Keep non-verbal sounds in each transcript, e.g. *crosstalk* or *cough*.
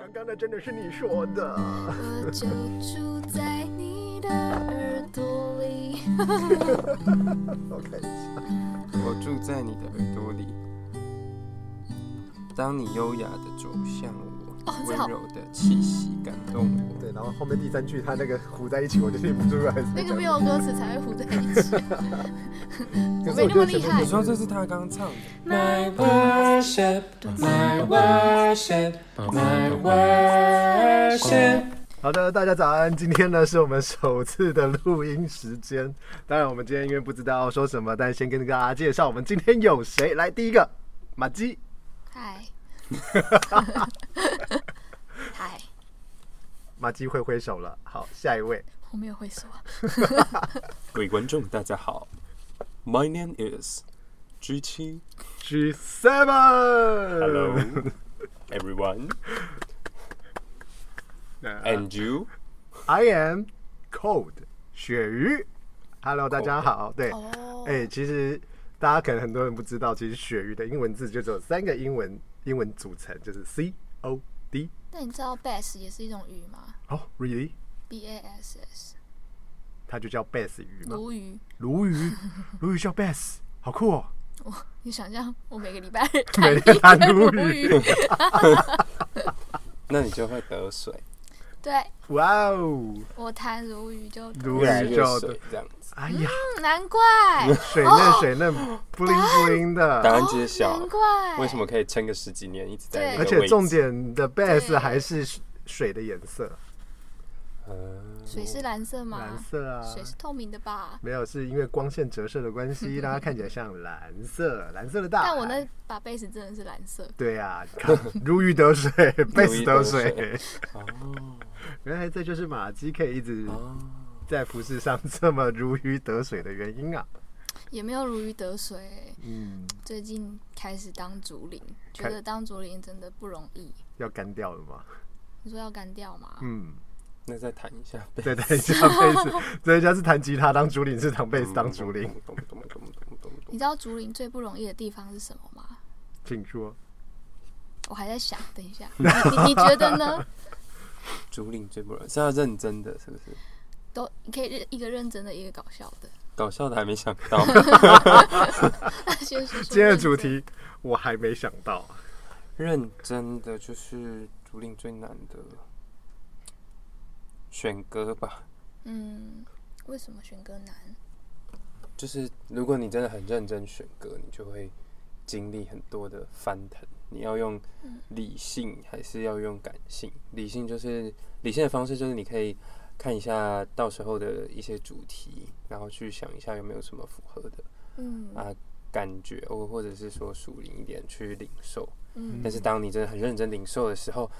刚刚那真的是你说的。我就住在你的耳朵里。我看一下，我住在你的耳朵里，当你优雅的走向我，温柔的气息感动我。对，然后后面第三句他那个糊在一起，我就听不出来那个讲没有歌词才会糊在一起，*laughs* 可是没那么厉害你说这是他刚唱的？My worship, my worship, my worship。好的，大家早安。今天呢是我们首次的录音时间。当然，我们今天因为不知道要说什么，但先跟大家介绍我们今天有谁。来，第一个马基，嗨，*laughs* 嗨，马基会挥手了。好，下一位我没有会说，*laughs* 各位观众，大家好，My name is G 七 G Seven。，Hello everyone 呃 and you。I am Cold 鳕鱼。Hello，大家好。对，哦，哎、其实大家可能很多人不知道，其实鳕鱼的英文字就只有三个英文英文组成，就是 C O D。那你知道 bass 也是一种鱼吗哦、r e a S S，它就叫 bass 鱼吗？鲈鱼。鲈鱼，*laughs* 鲈鱼叫 bass，好酷哦！我，你想象我每个礼拜 *laughs* 每天谈鲈鲈鱼，*laughs* 那你就会得水，对。哇哦！我弹如鱼就得鲈越来越鱼就水这样子。哎呀，嗯难怪，水嫩水嫩，不灵不灵答的，案揭晓难，怪，为什么可以撑个十几年一直在那个而且重？点的 bass 还是水的颜色，嗯水是蓝色吗？蓝色啊。水是透明的吧？没有，是因为光线折射的关系，让它看起来像蓝色，蓝色的大。但我那把贝斯真的是蓝色，对呀、你看如鱼得水，贝斯得水。哦原来这就是马基可以一直哦，在服饰上这么如鱼得水的原因啊。也没有如鱼得水。嗯，最近开始当竹林，觉得当竹林真的不容易。要干掉了吗？你说要干掉吗？嗯，那再弹一下。再弹一下贝斯，这一家是弹吉他当竹林，是弹贝斯当主领。咚咚咚咚咚咚你知道竹林最不容易的地方是什么吗？请说。我还在想，等一下，*laughs* 你你你觉得呢？竹林最不容易是要认真的，是不是？都你可以认一个认真的，一个搞笑的。搞笑的还没想到，*laughs* 今天的主题我还没想到，认真的就是竹林最难的选歌吧。嗯，为什么选歌难？就是如果你真的很认真选歌，你就会经历很多的翻腾。你要用理性还是要用感性？理性就是理性的方式，就是你可以看一下到时候的一些主题，然后去想一下有没有什么符合的嗯啊感觉，或或者是说属灵一点去领受。嗯但是当你真的很认真领受的时候，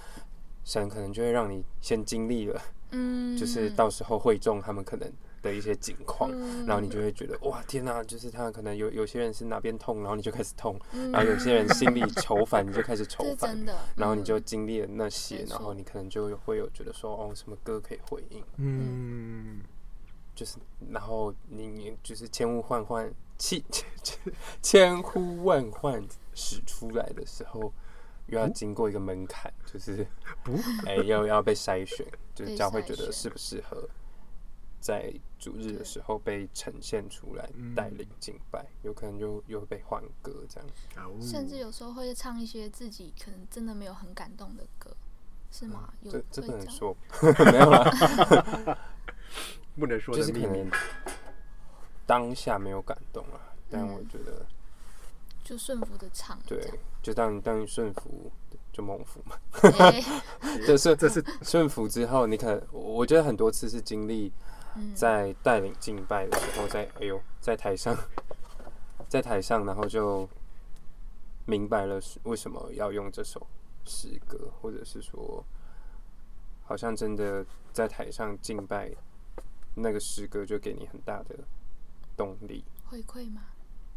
神可能就会让你先经历了，嗯，就是到时候会众他们可能的一些景况，嗯。然后你就会觉得哇天哪、就是他可能有有些人是哪边痛，然后你就开始痛，嗯，然后有些人心里愁烦，*laughs* 你就开始愁烦真，的，然后你就嗯经历了那些然后你可能就会有觉得说哦什么歌可以回应，嗯，就是然后你你就是千呼万唤千千 *laughs* 千呼万唤使出来的时候，又要经过一个门槛，就是不哎、要要被筛选，就是 *laughs* 被教会觉得适不适合在主日的时候被呈现出来嗯。带领敬拜，有可能就又被换歌这样。哦甚至有时候会唱一些自己可能真的没有很感动的歌，是吗？有这这不能说，*laughs* 没有啦，*laughs* 不能说就是可能。当下没有感动啊，但嗯。我觉得就顺服的唱，对，就当你当你顺服就蒙福嘛，哎 *laughs* 就是这是顺服之后，你可能我我觉得很多次是经历嗯在带领敬拜的时候，在哎呦，在台上，*laughs* 在台上，然后就明白了是为什么要用这首诗歌，或者是说，好像真的在台上敬拜，那个诗歌就给你很大的动力。回馈吗？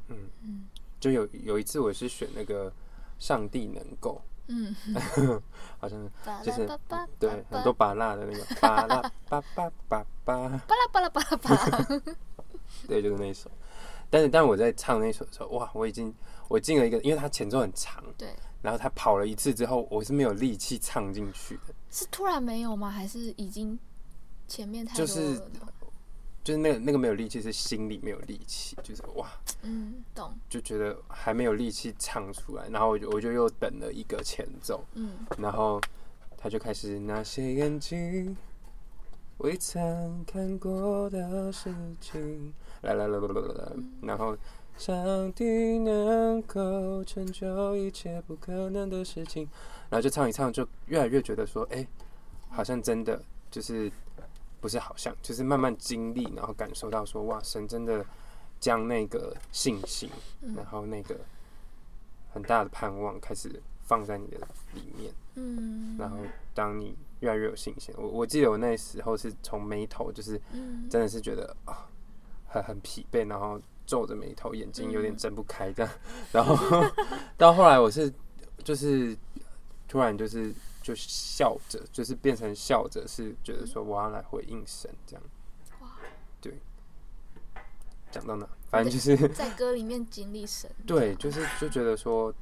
嗯嗯就有有一次我是选那个上帝能够，嗯，*laughs* 好像是就是巴巴对很多拔辣的那个巴拉巴巴巴。巴。巴拉巴拉巴拉巴拉，*laughs* 对，就是那一首。但是，但我在唱那首的时候，哇，我已经我进了一个，因为它前奏很长，对，然后他跑了一次之后，我是没有力气唱进去的，是突然没有吗？还是已经前面太多是就是那个那个没有力气，是心里没有力气，就是哇，嗯，懂，就觉得还没有力气唱出来，然后我就我就又等了一个前奏，嗯。然后他就开始那些眼睛未曾看过的事情，来来来来来来，然后上帝能够成就一切不可能的事情，然后就唱一唱，就越来越觉得说，哎、好像真的就是不是好像，就是慢慢经历，然后感受到说，哇，神真的将那个信心，然后那个很大的盼望开始放在你的里面。嗯，然后当你越来越有信心，我我记得我那时候是从眉头就是嗯。真的是觉得啊很很疲惫，然后皱着眉头，眼睛有点睁不开这样，*laughs* 然后 *laughs* 到后来我是就是突然就是就笑着，就是变成笑着，是觉得说我要来回应神这样。哇，对，讲到哪？反正就是 *laughs* 在歌里面经历神，对，就是就觉得说，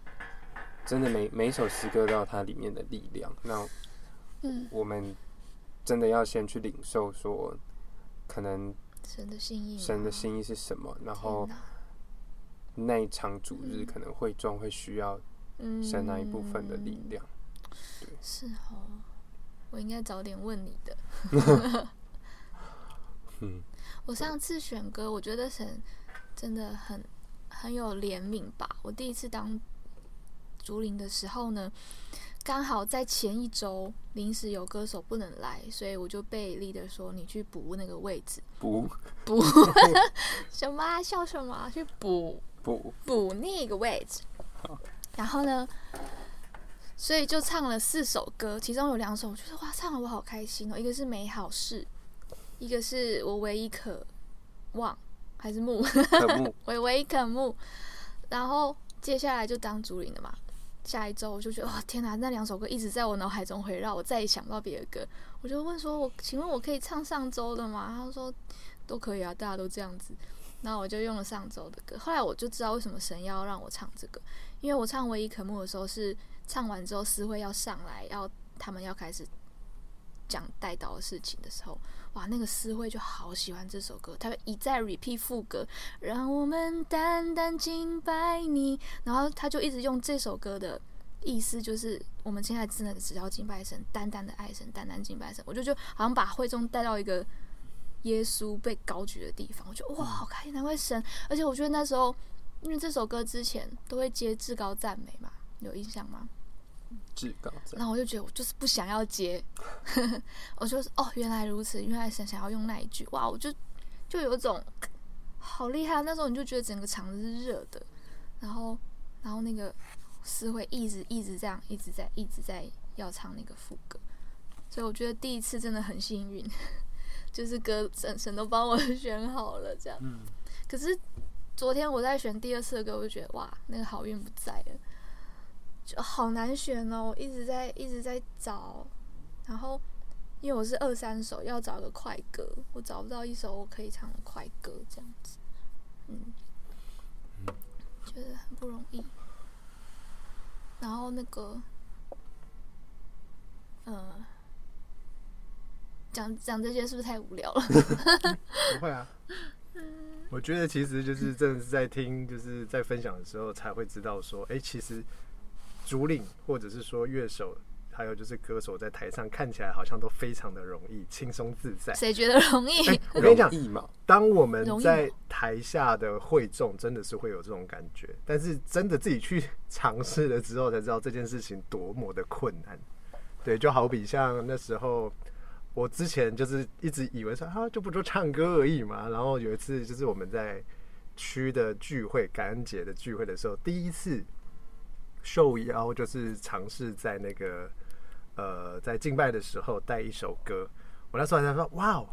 真的每每一首诗歌都有它里面的力量。那嗯，我们真的要先去领受说，可能神的心意，神的心意是什么，然后那一场主日可能会中会需要嗯神那一部分的力量。是哦，我应该早点问你的。*laughs* 嗯，我上次选歌，我觉得神真的很很有怜悯吧。我第一次当竹林的时候呢，刚好在前一周临时有歌手不能来，所以我就被 leader 说你去补那个位置，补补 *laughs* 什么啊？笑什么啊？去补补，补那个位置。然后呢，所以就唱了四首歌，其中有两首我觉得哇，唱的我好开心哦。一个是美好事，一个是我唯一可望，还是慕，渴慕 *laughs* 我唯一可慕。然后接下来就当竹林了嘛。下一周我就觉得哇天哪，那两首歌一直在我脑海中回绕，我再也想不到别的歌。我就问说，我请问我可以唱上周的吗？他说都可以啊，大家都这样子。然后我就用了上周的歌。后来我就知道为什么神要让我唱这个，因为我唱《唯一可慕》的时候是唱完之后诗会要上来，要他们要开始讲带导的事情的时候，哇，那个诗会就好喜欢这首歌，他会一再 repeat 副歌，让我们单单敬拜你，然后他就一直用这首歌的。意思就是，我们现在真的只要敬拜神，单单的爱神，单单敬拜神。我就就好像把会众带到一个耶稣被高举的地方，我觉得哇，好开心，难怪神。而且我觉得那时候，因为这首歌之前都会接至高赞美嘛，有印象吗？至高赞。然后我就觉得我就是不想要接，*laughs* 我就是哦，原来如此，原来神想要用那一句，哇，我就就有一种好厉害。那时候你就觉得整个场子是热的，然后然后那个诗会一直一直这样，一直在一直在要唱那个副歌，所以我觉得第一次真的很幸运，*laughs* 就是歌神神都帮我 *laughs* 选好了这样。嗯，可是昨天我在选第二次的歌，我就觉得哇，那个好运不在了，就好难选哦，我一直在一直在找，然后因为我是二三首，要找个快歌，我找不到一首我可以唱的快歌，这样子，嗯，觉得很不容易。然后那个，呃，讲讲这些是不是太无聊了？*laughs* 不会啊。我觉得其实就是真的是在听，就是在分享的时候才会知道说，哎、其实主领或者是说乐手，还有就是歌手在台上看起来好像都非常的容易、轻松自在。谁觉得容易？我跟你讲，当我们在台下的会众，真的是会有这种感觉，但是真的自己去尝试了之后，才知道这件事情多么的困难。对，就好比像那时候，我之前就是一直以为说啊，就不就唱歌而已嘛。然后有一次就是我们在区的聚会，感恩节的聚会的时候，第一次受邀就是尝试在那个呃在敬拜的时候带一首歌。我那时候还在说，哇哦，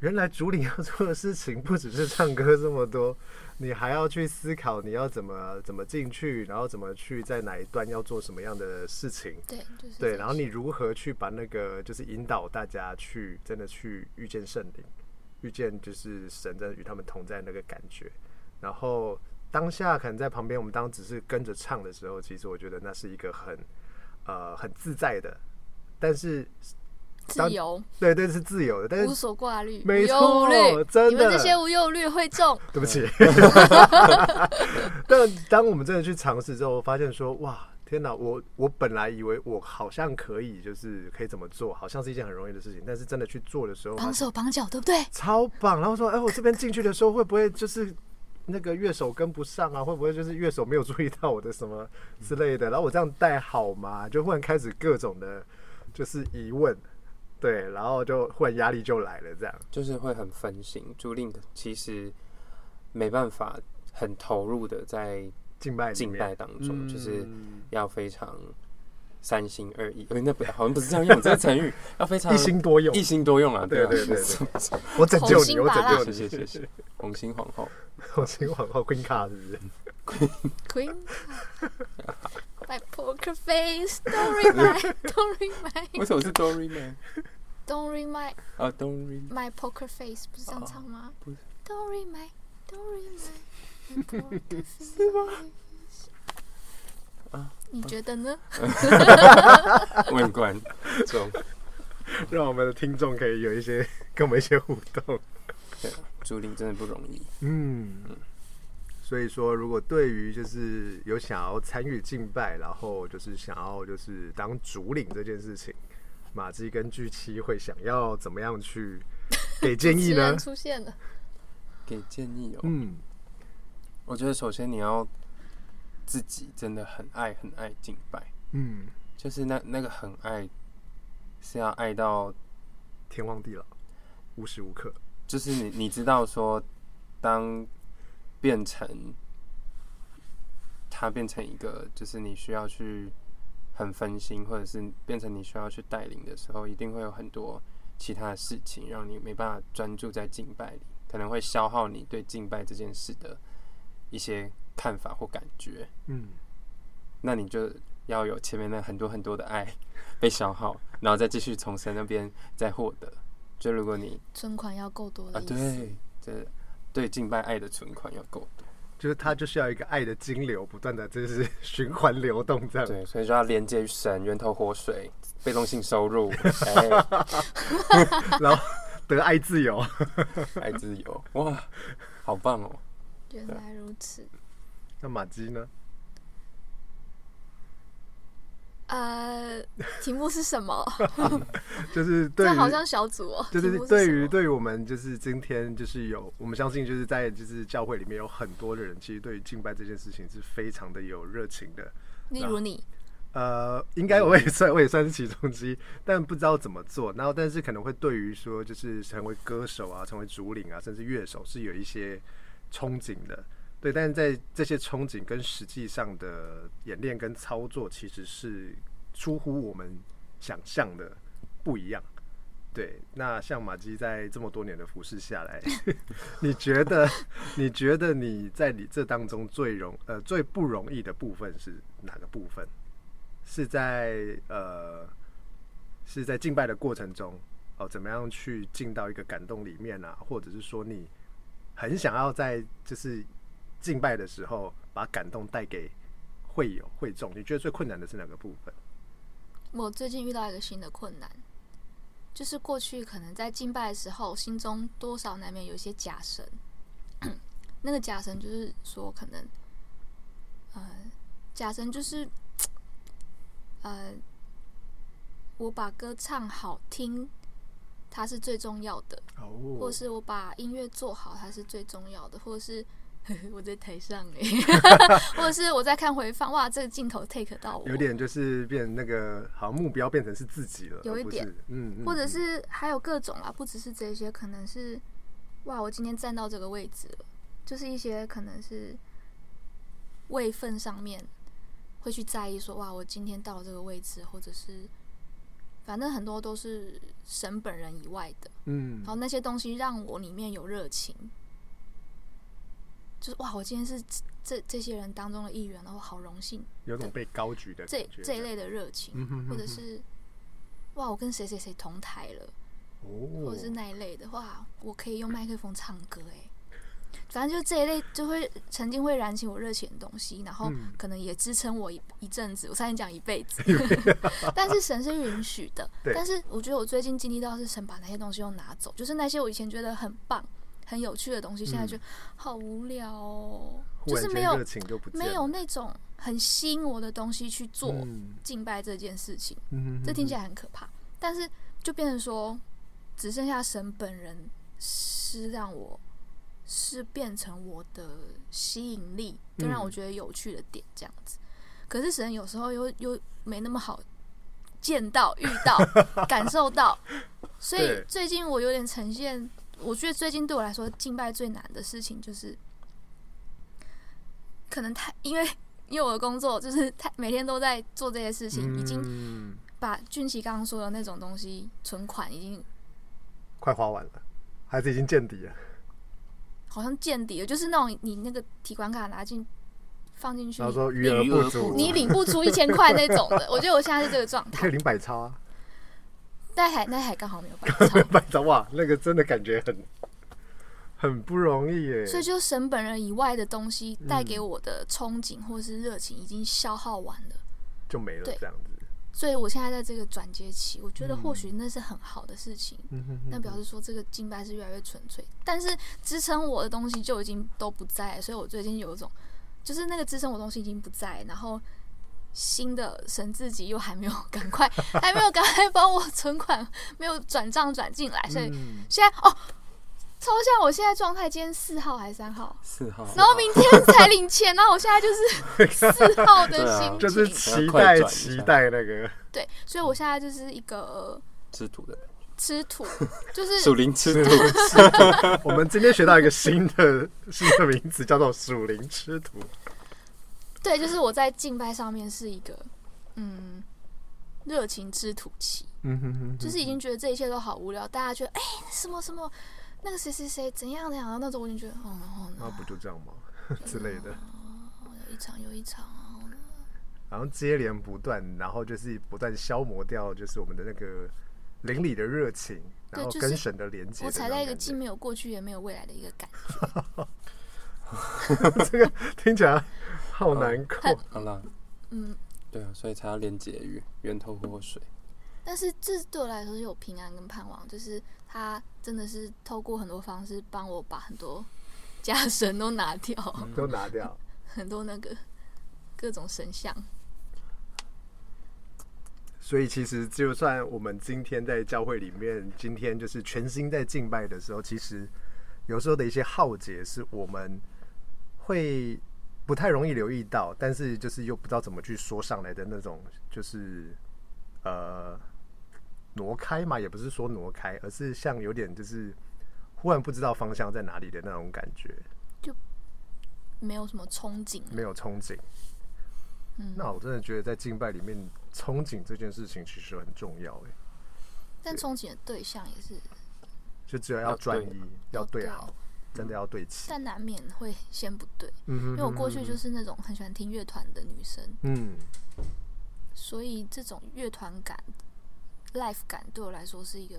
原来主领要做的事情不只是唱歌这么多，你还要去思考你要怎么怎么进去，然后怎么去在哪一段要做什么样的事情。对，就是对，然后你如何去把那个就是引导大家去真的去遇见圣灵，遇见就是神真的与他们同在那个感觉。然后当下可能在旁边，我们当只是跟着唱的时候，其实我觉得那是一个很呃很自在的，但是自由，对对是自由的，但是无所挂虑，没错，。真你们这些无忧虑会中，*laughs* 对不起。*laughs* 但当我们真的去尝试之后，发现说哇。天哪，我我本来以为我好像可以，就是可以怎么做，好像是一件很容易的事情。但是真的去做的时候，绑手绑脚，对不对？超棒。然后说，哎、我这边进去的时候会不会就是那个乐手跟不上啊？会不会就是乐手没有注意到我的什么之类的？然后我这样带好吗？就忽然开始各种的，就是疑问，对，然后就忽然压力就来了，这样。就是会很分心。朱令其实没办法很投入的在敬拜里敬拜当中，就是嗯要非常三心二意。呃，那不好像不是这样用这个成语，要非常一心多用一。心多用啊。啊对对对对我拯救你，我拯救你。谢谢谢谢。红心皇后，红心皇后 Queen 卡是不是？Queen Queen My poker face Don't remind don't remind，为什么是 don't remind don't read my 啊，Don't remind my poker face 不是这样唱吗不是？Don't remind don't read my my poker face 啊你觉得呢？问观众，让我们的听众可以有一些跟我们一些互动。对啊，朱令真的不容易。嗯，所以说，如果对于就是有想要参与敬拜，然后就是想要就是当主领这件事情，马基跟巨七会想要怎么样去给建议呢？出现了，给建议哦，嗯我觉得首先你要自己真的很爱很爱敬拜，嗯，就是那那个很爱是要爱到，天荒地老，无时无刻。就是你你知道说，当变成他变成一个，就是你需要去很分心，或者是变成你需要去带领的时候，一定会有很多其他的事情让你没办法专注在敬拜里，可能会消耗你对敬拜这件事的一些看法或感觉。嗯，那你就要有前面那很多很多的爱 *laughs* 被消耗，然后再继续从神那边再获得。就如果你存款要够多啊，的意思。对，这对敬拜爱的存款要够多，就是它就是要一个爱的金流，不断的就是循环流动这样。对，所以就要连接于神源头活水，被动性收入，*laughs* 哎，然后得爱自由。爱自由，哇，好棒哦！原来如此。那马基呢？呃，*laughs* 题目是什么？*laughs* 就是对这好像小组哦。就是对于对于我们就是今天就是有我们相信就是在就是教会里面有很多的人，其实对于敬拜这件事情是非常的有热情的。例如你，呃，应该我也算我也算是其中之一，但不知道怎么做。然后，但是可能会对于说就是成为歌手啊，成为主领啊，甚至乐手是有一些憧憬的。对，但是在这些憧憬跟实际上的演练跟操作，其实是出乎我们想象的不一样。对，那像马基在这么多年的服侍下来，*laughs* 你觉得你觉得你在你这当中最容呃最不容易的部分是哪个部分？是在呃是在敬拜的过程中哦，怎么样去进到一个感动里面啊？或者是说你很想要在就是敬拜的时候把感动带给会友会众？你觉得最困难的是哪个部分？我最近遇到一个新的困难，就是过去可能在敬拜的时候，心中多少难免有一些假神。*clears throat* 那个假神就是说，可能呃，假神就是 *tsk* 呃，我把歌唱好听，它是最重要的。哦或是我把音乐做好，它是最重要的，或者是 *laughs* 我在台上哎，*laughs* 或者是我在看回放，哇，这个镜头 take 到我，有点就是变那个好像目标变成是自己了，有一点，嗯，嗯或者嗯是还有各种啊，不只是这些，可能是哇，我今天站到这个位置了，就是一些可能是位分上面会去在意说，哇，我今天到了这个位置，或者是反正很多都是神本人以外的，嗯。然后那些东西让我里面有热情，就是哇，我今天是这这这些人当中的一员，然后好荣幸，有种被高举的这这一类的热情，嗯哼哼哼。或者是哇，我跟谁谁谁同台了，哦，或者是那一类的，话，我可以用麦克风唱歌，哎，反正就这一类就会曾经会燃起我热情的东西，然后嗯。可能也支撑我一一阵子，我差点讲一辈子，*laughs* 但是神是允许的。但是我觉得我最近经历到是神把那些东西又拿走，就是那些我以前觉得很棒、很有趣的东西，现在就好无聊哦，就是没有没有那种很吸引我的东西去做嗯。敬拜这件事情。嗯这听起来很可怕，但是就变成说，只剩下神本人是让我是变成我的吸引力，更让我觉得有趣的点这样子。可是神有时候又又没那么好见到、遇到、*laughs* 感受到，所以最近我有点呈现，我觉得最近对我来说敬拜最难的事情就是，可能太因为。因为我的工作就是太每天都在做这些事情，已经嗯把俊奇刚刚说的那种东西存款已经快花完了，还是已经见底了，*laughs* 好像见底了，就是那种你那个提款卡拿进放进去然，后说余额不足，你领不出一千块那种的。我觉得我现在是这个状态，可以领百超啊，但还那还刚好没有办法，*laughs* 百超哇，那个真的感觉很很不容易耶。所以就神本人以外的东西带给我的憧憬或是热情已经消耗完了。就没了对这样子。所以我现在在这个转接期，我觉得或许那是很好的事情。嗯哼那表示说这个敬拜是越来越纯粹，但是支撑我的东西就已经都不在了，所以我最近有一种，就是那个支撑我的东西已经不在，然后新的神自己又还没有赶快，*laughs* 还没有赶快帮我存款 *laughs* 没有转账转进来，所以嗯。现在哦，抽象我现在状态，今天四号还是三号，四号，然后明天才领钱，*laughs* 然后我现在就是四号的心情，就是期待期待那个。对，所以我现在就是一个吃土的。人，吃土，就是属灵吃土，我们今天学到一个新的新的名词，叫做属灵吃土。对，就是我在敬拜上面是一个嗯热情之土气，嗯哼哼，就是已经觉得这一切都好无聊，大家觉得哎、什么什么那个谁谁谁怎样怎样，然后那时候我已经觉得哦，然后那呢不就这样吗？*laughs* 之类的，有一场又一场，然后呢然后接连不断，然后就是不断消磨掉，就是我们的那个邻里的热情，然后跟神的连接。我踩在一个既没有过去也没有未来的一个感觉，*laughs* 这个听起来好难过。好啦，嗯，对啊，所以才要连结于源头活水。但是这对我来说是有平安跟盼望，就是他真的是透过很多方式帮我把很多家神都拿掉，都拿掉，*laughs* 很多那个各种神像。所以其实就算我们今天在教会里面，今天就是全心在敬拜的时候，其实有时候的一些浩劫是我们会不太容易留意到，但是就是又不知道怎么去说上来的那种，就是呃挪开嘛，也不是说挪开，而是像有点就是忽然不知道方向在哪里的那种感觉，就没有什么憧憬，没有憧憬。嗯，那我真的觉得在敬拜里面，憧憬这件事情其实很重要，哎，但憧憬的对象也是，就只有要要专一，要对对好，真的要对齐。但难免会先不对，嗯哼因为我过去就是那种很喜欢听乐团的女生，嗯，所以这种乐团感、life 感对我来说是一个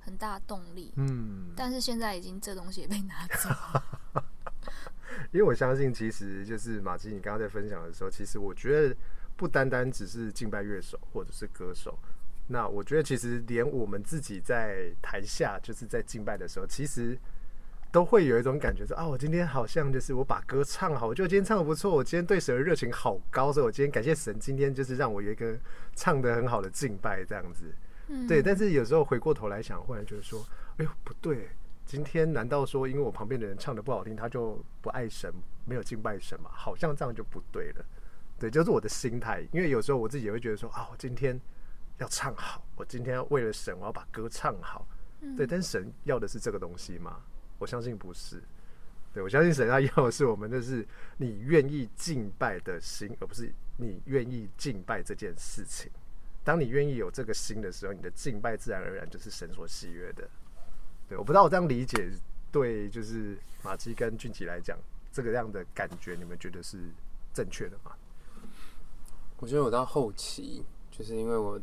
很大的动力。嗯，但是现在已经这东西也被拿走，*laughs* 因为我相信，其实就是马吉，你刚刚在分享的时候，其实我觉得不单单只是敬拜乐手或者是歌手，那我觉得其实连我们自己在台下就是在敬拜的时候，其实都会有一种感觉说啊，我今天好像就是我把歌唱好，我觉得今天唱的不错，我今天对神的热情好高，所以我今天感谢神，今天就是让我有一个唱的很好的敬拜这样子。嗯，对，但是有时候回过头来想，忽然觉得说，哎呦，不对，今天难道说因为我旁边的人唱的不好听，他就不爱神，没有敬拜神嘛？好像这样就不对了。对，就是我的心态，因为有时候我自己也会觉得说，啊，我今天要唱好，我今天要为了神，我要把歌唱好。嗯对，但是神要的是这个东西吗？我相信不是。对，我相信神要要的是我们的是你愿意敬拜的心，而不是你愿意敬拜这件事情。当你愿意有这个心的时候，你的敬拜自然而然就是神所喜悦的。对，我不知道我这样理解对，就是马基跟俊奇来讲，这个样的感觉，你们觉得是正确的吗？我觉得我到后期，就是因为我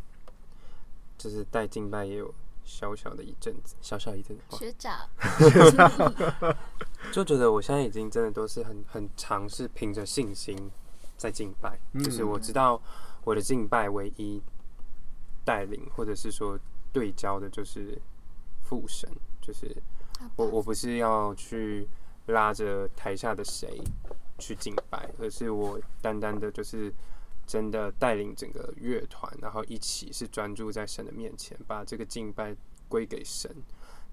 就是带敬拜也有小小的一阵子，小小一阵子，哇。学长，*laughs* 就觉得我现在已经真的都是很很尝试凭着信心在敬拜，嗯。就是我知道我的敬拜唯一带领或者是说对焦的就是父神，就是我我不是要去拉着台下的谁去敬拜，而是我单单的就是真的带领整个乐团，然后一起是专注在神的面前，把这个敬拜归给神，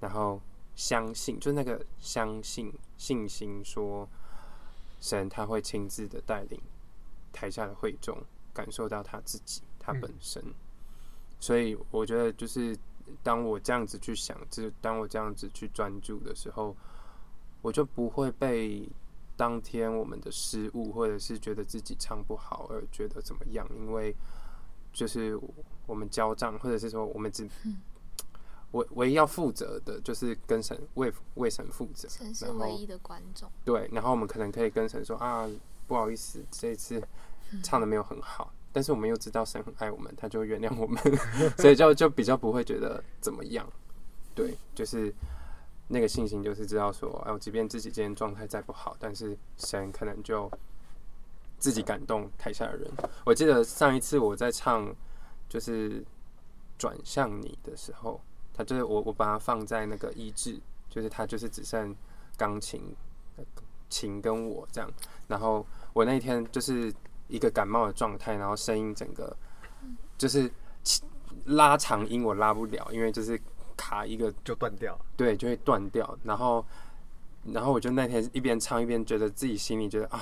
然后相信，就那个相信信心说，神他会亲自的带领台下的会众感受到他自己，他本身。所以我觉得，就是当我这样子去想，就是当我这样子去专注的时候，我就不会被当天我们的失误，或者是觉得自己唱不好而觉得怎么样，因为就是我们交账，或者是说我们只唯唯一要负责的就是跟神为为神负责，神是唯一的观众，对，然后我们可能可以跟神说啊，不好意思，这一次唱的没有很好，但是我们又知道神很爱我们，他就原谅我们，*laughs* 所以就就比较不会觉得怎么样。对，就是那个信心，就是知道说，哎、我即便自己今天状态再不好，但是神可能就自己感动台下的人。我记得上一次我在唱就是转向你的时候，他就是我我把它放在那个医治，就是他就是只剩钢琴、琴跟我这样，然后我那天就是一个感冒的状态，然后声音整个就是拉长音我拉不了，因为就是卡一个就断掉。对，就会断掉。然后，然后我就那天一边唱一边觉得自己心里觉得啊，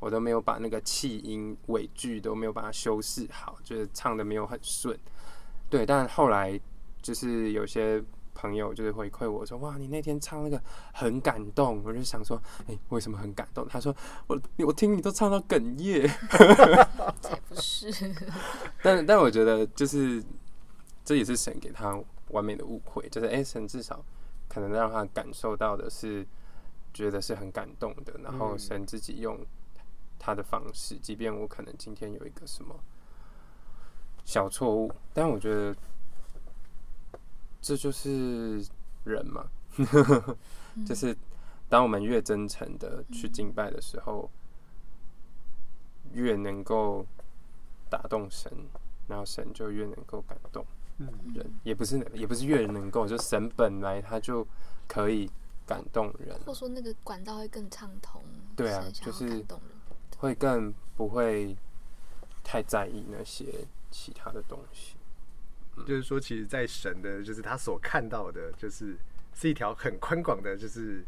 我都没有把那个气音尾句都没有把它修饰好，就是唱的没有很顺。对，但后来就是有些朋友就是回馈我说，哇，你那天唱那个很感动。我就想说，哎、为什么很感动？他说，我我听你都唱到哽咽。*laughs* 才不是。*laughs* 但但我觉得就是这也是神给他完美的误会，就是哎、诶神至少可能让他感受到的是觉得是很感动的，然后嗯。神自己用他的方式，即便我可能今天有一个什么小错误，但我觉得这就是人嘛，*laughs* 就是当我们越真诚的去敬拜的时候，越能够打动神，然后神就越能够感动嗯人，也不是也不是越能够，就神本来他就可以感动人，或者说那个管道会更畅通，对啊就是。会更不会太在意那些其他的东西。就是说，其实，在神的，就是他所看到的，就是是一条很宽广的，就是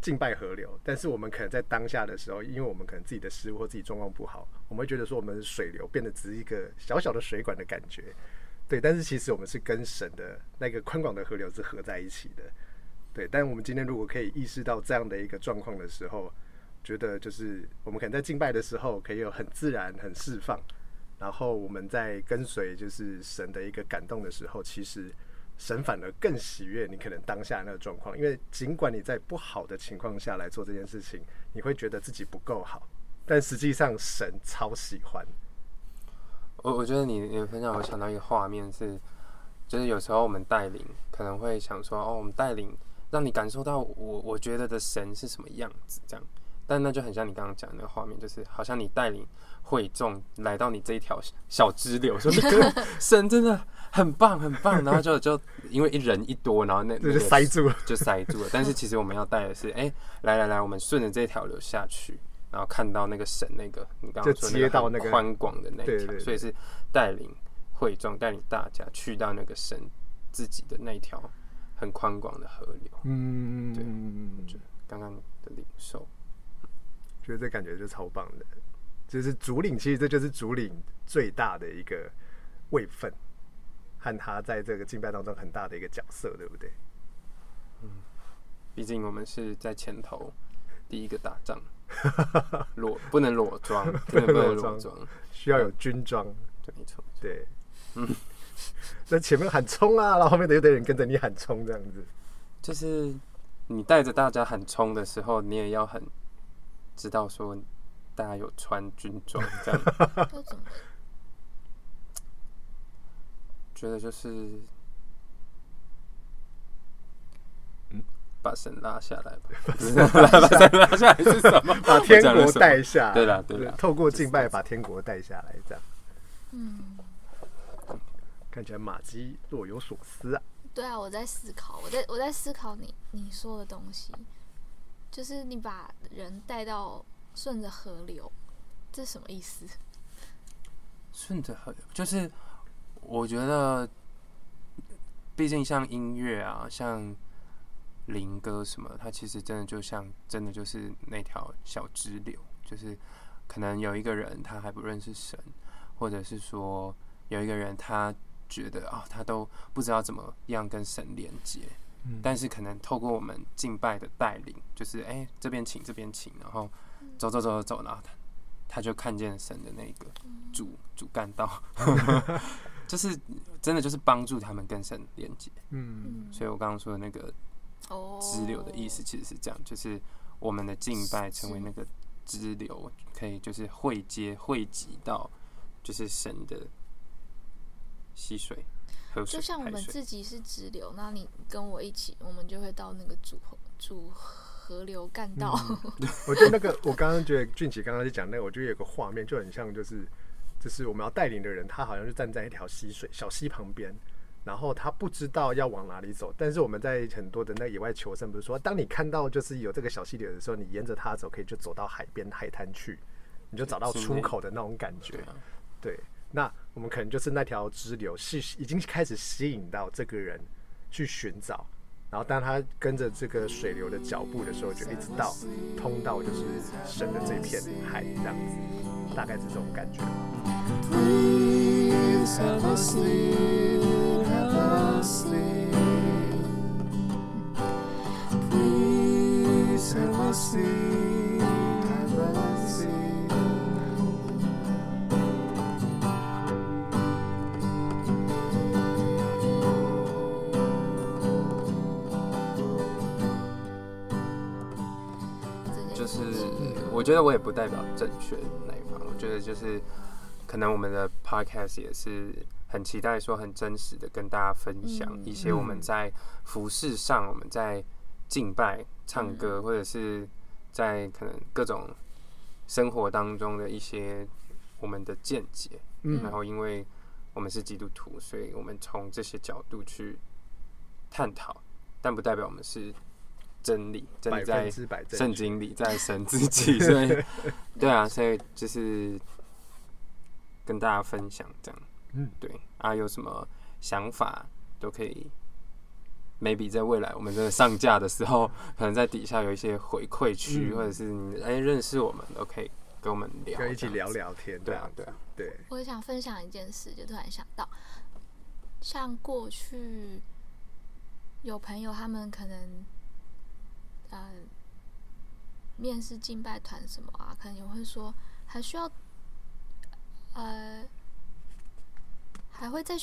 敬拜河流。但是我们可能在当下的时候，因为我们可能自己的失误或自己状况不好，我们会觉得说，我们的水流变得只是一个小小的水管的感觉。对，但是其实我们是跟神的那个宽广的河流是合在一起的。对，但我们今天如果可以意识到这样的一个状况的时候，觉得就是我们可能在敬拜的时候，可以有很自然、很释放。然后我们在跟随就是神的一个感动的时候，其实神反而更喜悦你可能当下那个状况，因为尽管你在不好的情况下来做这件事情，你会觉得自己不够好，但实际上神超喜欢。我我觉得你你的分享，我想到一个画面是，就是有时候我们带领可能会想说，哦，我们带领让你感受到我我觉得的神是什么样子，这样，但那就很像你刚刚讲的那个画面，就是好像你带领会众来到你这一条小支流，说这个 *laughs* 神真的很棒很棒，然后就就因为一人一多，然后那就是那个塞住了，就塞住了。但是其实我们要带的是，哎、来来来，我们顺着这条流下去，然后看到那个神那个你刚刚就说接到那个宽广的那一条，对对对所以是带领会众，带领大家去到那个神自己的那条很宽广的河流。嗯，对就刚刚的领受，觉得这感觉就超棒的。就是主领，其实这就是主领最大的一个位分，和他在这个敬拜当中很大的一个角色，对不对？嗯毕竟我们是在前头第一个打仗，*laughs* *laughs* 裸不能裸装，不能裸装裸，需要有军装，对，没错。对，*laughs* 在前面喊冲啊，然后后面的一堆人跟着你喊冲，这样子。就是你带着大家喊冲的时候，你也要很知道说大家有穿军装，这样。要怎么觉得就是把神拉下来吧，*laughs* 把神拉下来是什么？*laughs* 把天国带下来，对啦对啦透过敬拜把天国带下来，这样嗯，看起来马基若有所思啊。对啊，我在思考，我在我在思考你你说的东西，就是你把人带到顺着河流，这什么意思？顺着河流，就是我觉得，毕竟像音乐啊，像灵歌什么，它其实真的就像真的就是那条小支流，就是可能有一个人他还不认识神，或者是说有一个人他觉得啊、他都不知道怎么样跟神连接，嗯但是可能透过我们敬拜的带领，就是哎、这边请这边请，然后走走走走走，然后他他就看见神的那个主主干道，*laughs* 就是真的就是帮助他们跟神连接。嗯所以我刚刚说的那个哦，支流的意思其实是这样，就是我们的敬拜成为那个支流，可以就是汇接汇集到就是神的溪水、河水、就像我。们自己是支流，那你跟我一起，我们就会到那个主河主河流干道。*laughs* 我觉得那个，我刚刚觉得俊奇刚刚在讲那个，我觉得有个画面就很像，就是就是我们要带领的人，他好像就站在一条溪水小溪旁边，然后他不知道要往哪里走。但是我们在很多的那野外求生，不是说，当你看到就是有这个小溪流的时候，你沿着它走，可以就走到海边海滩去，你就找到出口的那种感觉对。啊，对，那我们可能就是那条支流，是已经开始吸引到这个人去寻找，然后当他跟着这个水流的脚步的时候，就一直到通道就是深的这片海这样子，大概是这种感觉。就是我觉得我也不代表正确那一方，我觉得就是可能我们的 podcast 也是很期待说很真实的跟大家分享嗯一些我们在服饰上，我们在敬拜、唱歌，嗯或者是在可能各种生活当中的一些我们的见解。嗯然后因为我们是基督徒，所以我们从这些角度去探讨，但不代表我们是真理，真百理在圣。经里，在神自己，所以 *laughs* 对啊，所以就是跟大家分享这样，嗯，对啊，有什么想法都可以，maybe 在未来我们真的上架的时候，可能在底下有一些回馈区，嗯。或者是你哎认识我们都可以跟我们聊，可以一起聊聊天，对啊对啊，对，我也想分享一件事，就突然想到，像过去有朋友他们可能，呃，面试敬拜团什么啊，可能也会说还需要，呃，还会再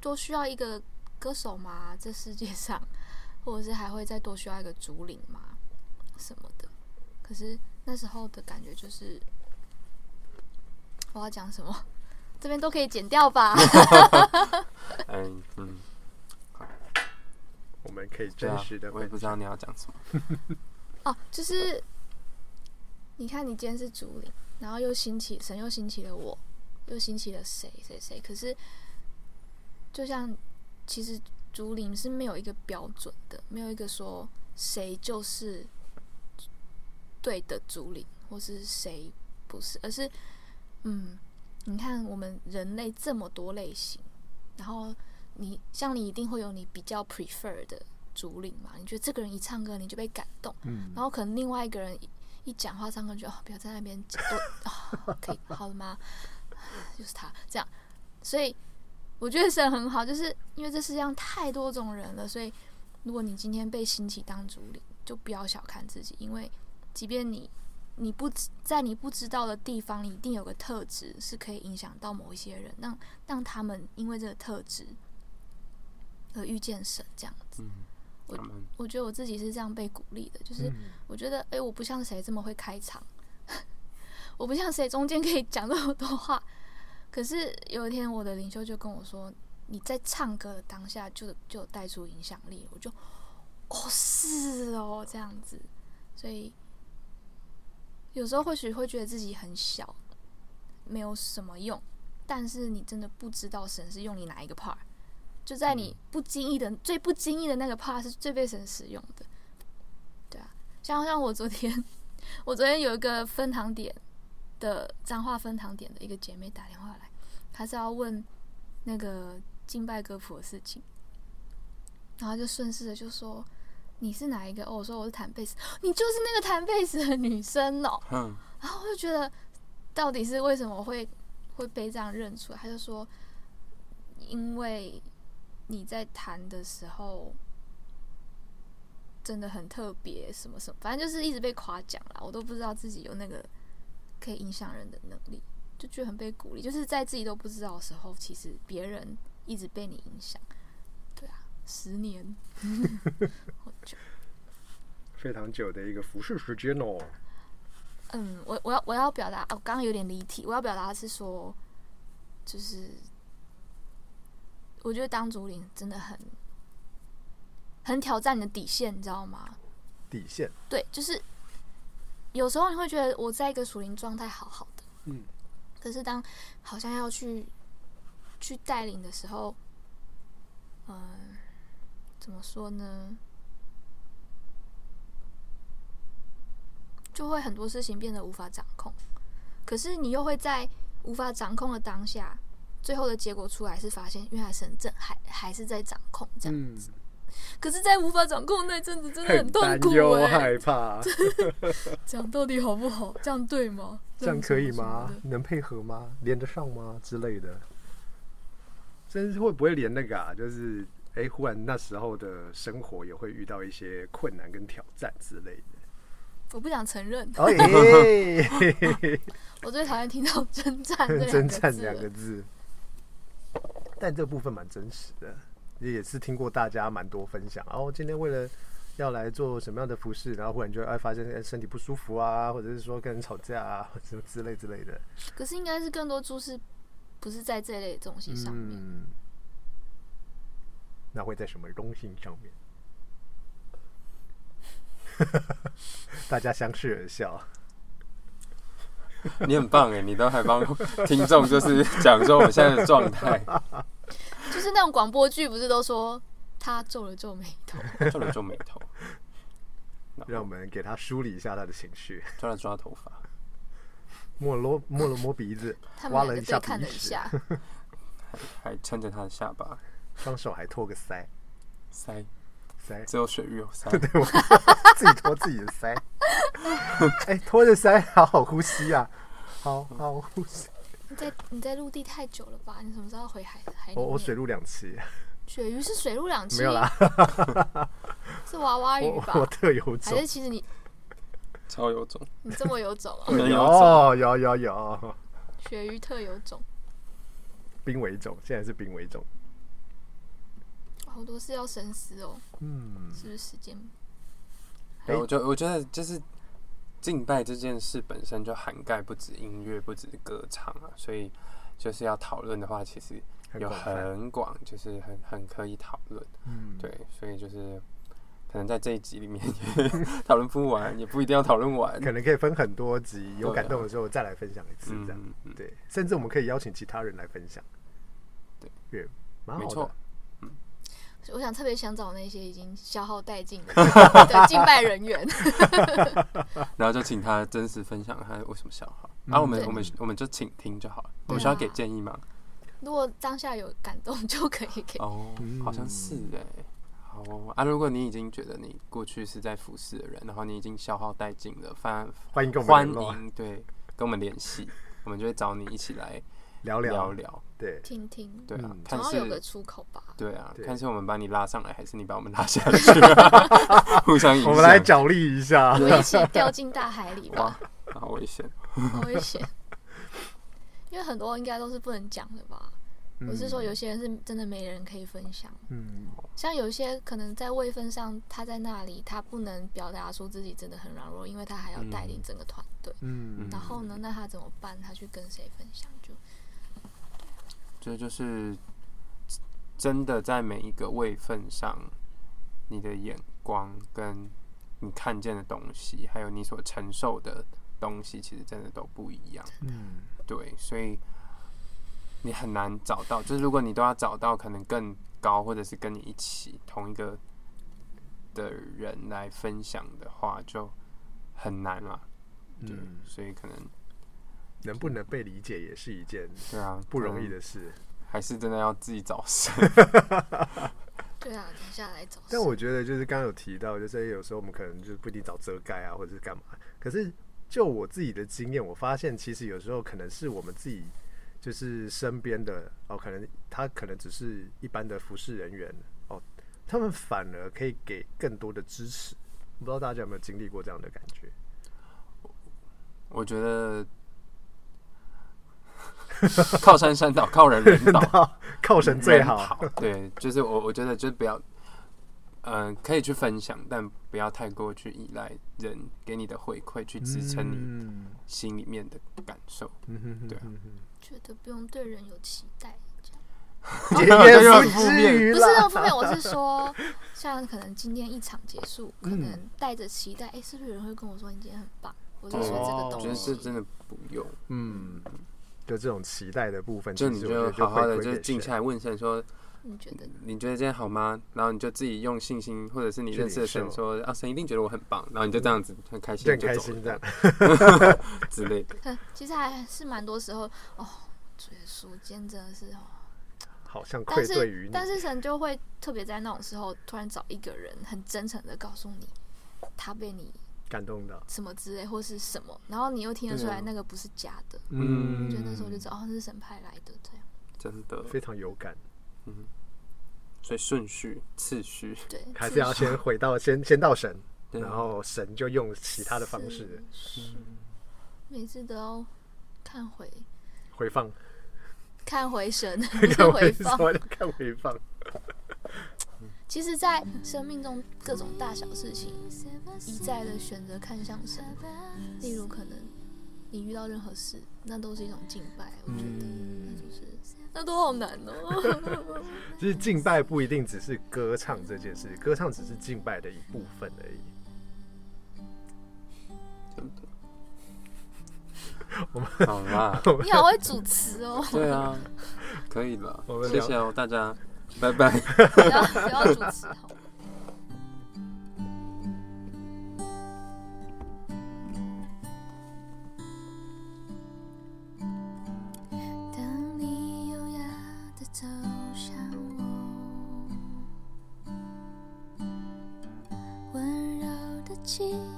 多需要一个歌手吗？这世界上，*laughs* 或者是还会再多需要一个竹林吗？什么的。可是那时候的感觉就是，我要讲什么，*laughs* 这边都可以剪掉吧？*laughs* 嗯嗯，我们可以真实的，我也不知道你要讲什么，哦，就是你看，你今天是竹林，然后又兴起神，又兴起了我，又兴起了谁谁谁。可是，就像其实竹林是没有一个标准的，没有一个说谁就是对的竹林，或是谁不是，而是嗯，你看我们人类这么多类型，然后你像你一定会有你比较 prefer 的竹林嘛？你觉得这个人一唱歌你就被感动。嗯，然后可能另外一个人一一讲话，唱歌就哦，不要在那边讲都啊，可以好了吗？就是他这样，所以我觉得神很好，就是因为这世界上太多种人了，所以如果你今天被兴起当主领，就不要小看自己，因为即便你你不知在你不知道的地方，你一定有个特质是可以影响到某一些人，让让他们因为这个特质而遇见神，这样子。嗯，我我觉得我自己是这样被鼓励的，就是。嗯我觉得，哎、我不像谁这么会开场，*laughs* 我不像谁中间可以讲那么多话。可是有一天，我的领袖就跟我说：“你在唱歌的当下就就带出影响力。”我就哦，是哦，这样子，所以有时候或许会觉得自己很小，没有什么用，但是你真的不知道神是用你哪一个 part，就在你不经意的、最不经意的那个 part 是最被神使用的。对啊，像像我昨天，我昨天有一个分堂点的彰化分堂点的一个姐妹打电话来，她是要问那个敬拜歌谱的事情，然后就顺势的就说。你是哪一个？哦，我说我是弹贝斯，*gasps* 你就是那个弹贝斯的女生哦。嗯，然后我就觉得，到底是为什么会会被这样认出来？他就说，因为你在弹的时候真的很特别，什么什么，反正就是一直被夸奖啦。我都不知道自己有那个可以影响人的能力，就觉得很被鼓励。就是在自己都不知道的时候，其实别人一直被你影响。对啊，十年，*laughs* 好久。*laughs* 非常久的一个服饰时间哦。嗯，我我要我要表达，哦，刚刚有点离题。我要表达的是说，就是我觉得当主领真的很很挑战你的底线，你知道吗？底线，对，就是有时候你会觉得我在一个属灵状态好好的，嗯，可是当好像要去去带领的时候，嗯、怎么说呢？就会很多事情变得无法掌控，可是你又会在无法掌控的当下，最后的结果出来是发现，原来神正还还是在掌控这样嗯，子。可是，在无法掌控那阵子，真的很很痛苦担忧、哎、害怕，*laughs* 这样到底好不好？这样对吗？这样可以吗能配合吗？连得上吗？之类的，真是会不会连那个啊？就是哎、忽然那时候的生活也会遇到一些困难跟挑战之类的。我不想承认，哦 *laughs* 耶，我最讨厌听到“征战”这两真个字了赞两个。字，但这部分蛮真实的，也是听过大家蛮多分享。哦，今天为了要来做什么样的服饰，然后忽然就哎发现哎身体不舒服啊，或者是说跟人吵架啊，或么之类之类的。可是应该是更多注视，不是在这类的东西上面。嗯，那会在什么东西上面？*laughs* 大家相视而笑。*laughs* 你很棒哎，你都还帮听众就是讲说我们现在的状态，*laughs* 就是那种广播剧，不是都说他皱了皱眉头，*laughs* 皱了皱眉头，*laughs* 让我们给他梳理一下他的情绪，抓了抓头发，摸了摸摸了摸鼻子，挖了一下鼻屎，了一下，*laughs* 还撑着他的下巴，双手还托个腮。腮。腮，只有水域有腮，对我自己托自己的腮。哎、托着腮，好好呼吸啊，好好呼吸。你在你在陆地太久了吧？你什么时候要回海海我我水陆两栖，鳕鱼是水陆两栖，没有啦，*laughs* 是娃娃鱼吧？我 *laughs* 我特有还种是。其实你超有种，你这么有种哦、*laughs* 没有种，有有有有，鳕鱼特有种，濒危种，现在是濒危种。好多事要深思哦，嗯，是不是时间？对，我就我觉得就是敬拜这件事本身就涵盖不止音乐，不止歌唱啊，所以就是要讨论的话，其实有很广就是很很可以讨论。嗯，对，所以就是可能在这一集里面也 *laughs* 讨论不完，也不一定要讨论完。可能可以分很多集，有感动的时候再来分享一次，这样。嗯嗯对，甚至我们可以邀请其他人来分享。对，也蛮好的没错。我想特别想找那些已经消耗殆尽的 *laughs* 的敬拜人员，*laughs* 然后就请他真实分享他为什么消耗，嗯然后我们我们我们就请听就好了。我们需要给啊建议吗？如果当下有感动就可以给。哦，好像是哎。好哦啊，如果你已经觉得你过去是在服侍的人，然后你已经消耗殆尽了，欢欢迎跟我们欢联络迎对跟我们联系，*laughs* 我们就会找你一起来聊聊聊。聊。对，听听，对啊总要有个出口吧。对啊，对看是我们把你拉上来，还是你把我们拉下去，*laughs* 互相影响。我们来角力一下我。们一起掉进大海里吧，好危险。好危险。因为很多应该都是不能讲的吧。我是说，有些人是真的没人可以分享，嗯，像有些可能在位分上，他在那里，他不能表达出自己真的很软弱，因为他还要带领整个团队。嗯然后呢，那他怎么办？他去跟谁分享？就这就是真的在每一个位份上，你的眼光跟你看见的东西，还有你所承受的东西，其实真的都不一样。嗯，对，所以你很难找到，就是如果你都要找到可能更高，或者是跟你一起同一个的人来分享的话，就很难了。对，嗯所以可能能不能被理解也是一件对啊，不容易，的事。还是真的要自己找事。*laughs* 对啊，停下来找。但我觉得就是刚刚有提到，就是有时候我们可能就不一定找遮盖啊，或者是干嘛。可是就我自己的经验，我发现其实有时候可能是我们自己就是身边的哦，可能他可能只是一般的服侍人员哦，他们反而可以给更多的支持。不知道大家有没有经历过这样的感觉？我觉得靠山山倒，靠人 *laughs* 人倒，靠神最好。*laughs* 对，就是我我觉得就是不要，嗯、可以去分享，但不要太过去依赖人给你的回馈去支撑你嗯。心里面的感受。嗯哼哼对啊。觉得不用对人有期待，这样。*laughs* *laughs* 也这也不又很负面。不是。那方面，我是说，像可能今天一场结束，可嗯。能带着期待，哎、是不是有人会跟我说你今天很棒，或者对说这个哦我觉得东西。这，真的不用，嗯，就这种期待的部分，就你就好好的就静下来问一下说，你觉得？你觉得今天好吗？然后你就自己用信心，或者是你认识的神说啊，神一定觉得我很棒，然后你就这样子很开心就走心这样。*laughs* 之类的。可其实还是蛮多时候，哦，主耶稣今天真的是哦，好像但愧对于你，是但是神就会特别在那种时候，突然找一个人，很真诚的告诉你，他被你感动到，什么之类或是什么，然后你又听得出来那个不是假的，嗯我觉得那时候就知道哦，是神派来的这样。真的，非常有感，所以顺序、次序，对，还是要先回到先先到神，然后神就用其他的方式是是。每次都要看回。回放，看回神，*laughs* 看回放。放，看回放，其实，在生命中各种大小事情，一再的选择看向神。例如，可能你遇到任何事，那都是一种敬拜。我觉得，那就是那都好难哦。*laughs* 就是敬拜不一定只是歌唱这件事，歌唱只是敬拜的一部分而已。真的。好啦，*laughs* 你好会主持哦，对啊，可以了我，们谢谢哦，大家，拜拜。*laughs* 不要不要主持好。心。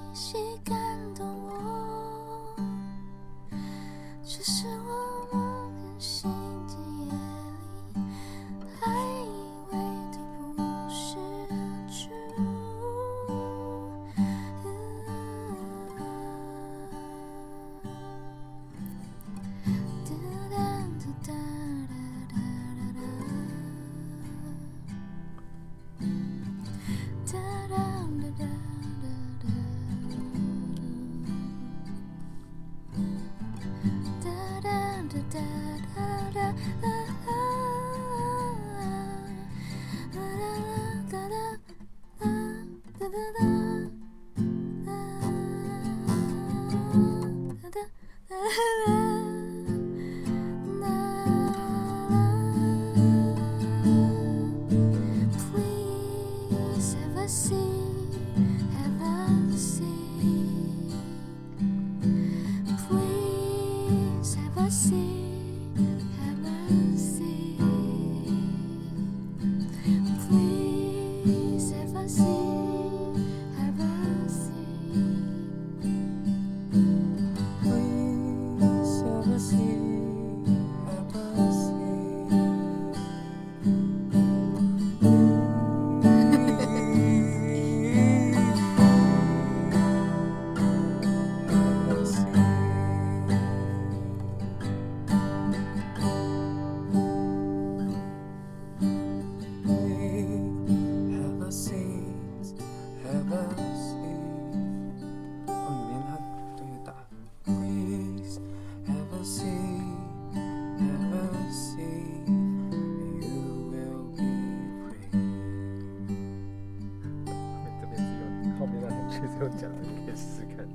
用讲的，你可以试试看，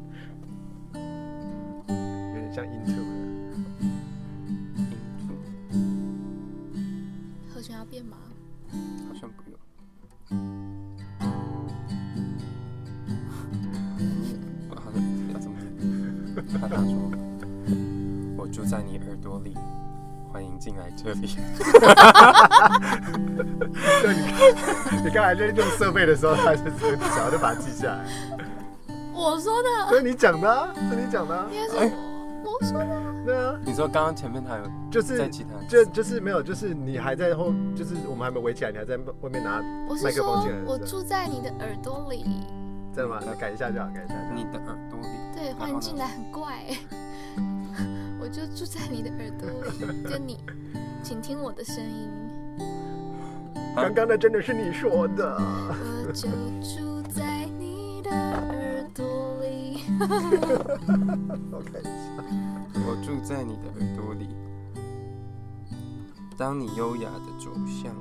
有点像 Into 的。和弦要变吗？好像不用。*laughs* 好像要怎么念？他他说：“我住在你耳朵里，欢迎进来这里。对，你你刚才在用设备的时候，他就是想要就把它记下来。我说的，这是你讲的、啊，是你讲的、啊应。该是哎我我说的。对啊”，你说刚刚前面还有就是在其他就就是没有，就是你还在后，就是我们还没围起来，你还在外面拿麦克风进来我住在你的耳朵里，真的吗？那改一下就好，改一下就好。你的耳朵里。对，欢迎进来，很怪、欸。我就住在你的耳朵里，*laughs* 跟你，请听我的声音。刚刚那真的是你说的。我就住在你的耳朵里。我看一下，我住在你的耳朵里。当你优雅的走向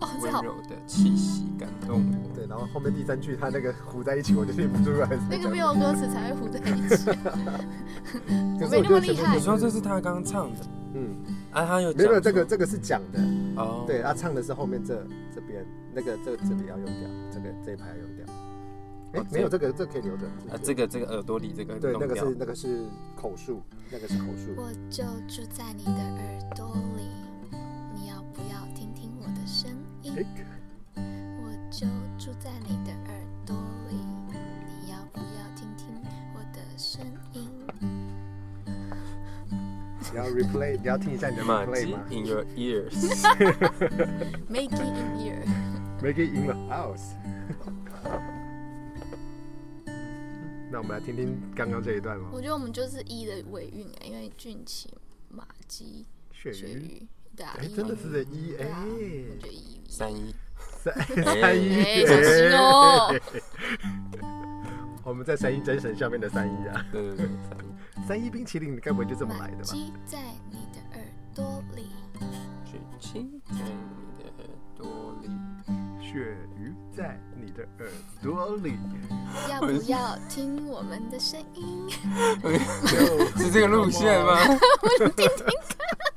我，温柔的气息感动我。对，然后后面第三句他那个糊在一起，我就听不出来那个没有歌词才会糊在一起。*laughs* *laughs* 可是我觉得你说这是他刚刚唱的嗯，啊？他有没有这个这个是讲的，哦，对，他唱的是后面这这边那个这这里要用掉，这个这一排要用掉。哎、哦没有这个这个可以留着。啊，这个这个耳朵里这个对，那个是那个是口述，那个是口述。我就住在你的耳朵里，你要不要听听我的声音？哎我就住在你的你要 replay，你要听一下你的马 replay 吗 in your ears。*laughs* Make it in ear。？Make it in the house。那我们来听听刚刚这一段吗？我觉得我们就是一的尾韵哎，因为俊奇、马基、血鱼，鳕鱼，对啊，哎，真的是这一对啊，哎我觉得一三一，三一，哎小心哦哎 *laughs* 我们在三一真神下面的三一啊，对对对，三一。三一冰淇淋，你该不会就这么来的吧？在你的耳朵里，雪鸡在你的耳朵里。鳕鱼在你的耳朵里，要不要听我们的声音？*laughs* 是这个路线吗？*laughs*